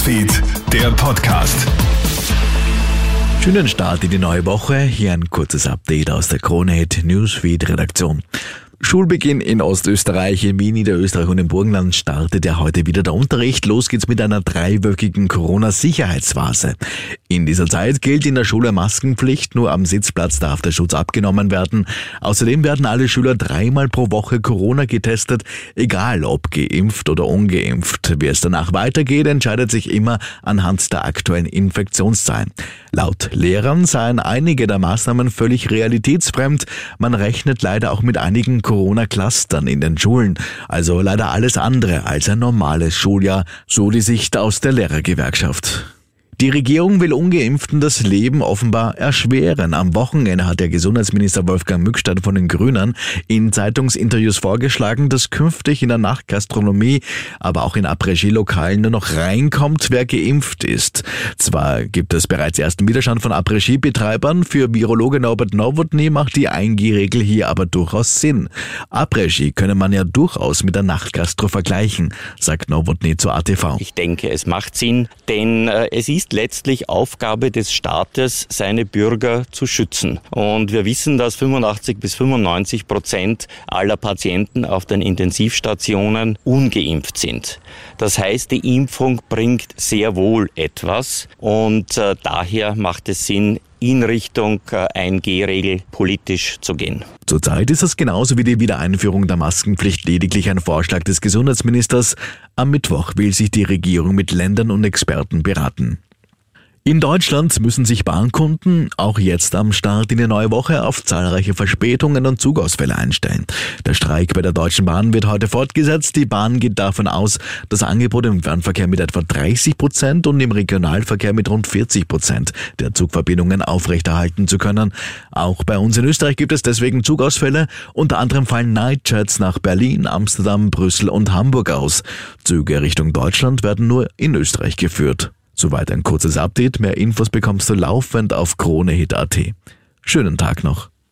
Newsfeed, der Podcast. Schönen Start in die neue Woche. Hier ein kurzes Update aus der Kronehit Newsfeed Redaktion. Schulbeginn in Ostösterreich, in Wien, Niederösterreich und im Burgenland startet ja heute wieder der Unterricht. Los geht's mit einer dreiwöchigen Corona-Sicherheitsphase. In dieser Zeit gilt in der Schule Maskenpflicht, nur am Sitzplatz darf der Schutz abgenommen werden. Außerdem werden alle Schüler dreimal pro Woche Corona getestet, egal ob geimpft oder ungeimpft. Wie es danach weitergeht, entscheidet sich immer anhand der aktuellen Infektionszahlen. Laut Lehrern seien einige der Maßnahmen völlig realitätsfremd. Man rechnet leider auch mit einigen Corona-Clustern in den Schulen. Also leider alles andere als ein normales Schuljahr, so die Sicht aus der Lehrergewerkschaft. Die Regierung will Ungeimpften das Leben offenbar erschweren. Am Wochenende hat der Gesundheitsminister Wolfgang Mückstadt von den Grünen in Zeitungsinterviews vorgeschlagen, dass künftig in der Nachtgastronomie, aber auch in Après-Ski-Lokalen nur noch reinkommt, wer geimpft ist. Zwar gibt es bereits ersten Widerstand von Après-Ski-Betreibern, für Virologe Norbert Nowotny macht die 1G-Regel hier aber durchaus Sinn. Après-Ski könne man ja durchaus mit der Nachtgastro vergleichen, sagt Nowotny zur ATV. Ich denke, es macht Sinn, denn äh, es ist letztlich Aufgabe des Staates, seine Bürger zu schützen. Und wir wissen, dass 85 bis 95 Prozent aller Patienten auf den Intensivstationen ungeimpft sind. Das heißt, die Impfung bringt sehr wohl etwas und äh, daher macht es Sinn, in Richtung 1G-Regel äh, politisch zu gehen. Zurzeit ist es genauso wie die Wiedereinführung der Maskenpflicht lediglich ein Vorschlag des Gesundheitsministers. Am Mittwoch will sich die Regierung mit Ländern und Experten beraten. In Deutschland müssen sich Bahnkunden auch jetzt am Start in die neue Woche auf zahlreiche Verspätungen und Zugausfälle einstellen. Der Streik bei der Deutschen Bahn wird heute fortgesetzt. Die Bahn geht davon aus, das Angebot im Fernverkehr mit etwa 30 Prozent und im Regionalverkehr mit rund 40 Prozent der Zugverbindungen aufrechterhalten zu können. Auch bei uns in Österreich gibt es deswegen Zugausfälle. Unter anderem fallen Nightjets nach Berlin, Amsterdam, Brüssel und Hamburg aus. Züge Richtung Deutschland werden nur in Österreich geführt. Soweit ein kurzes Update. Mehr Infos bekommst du laufend auf KroneHit.at. Schönen Tag noch.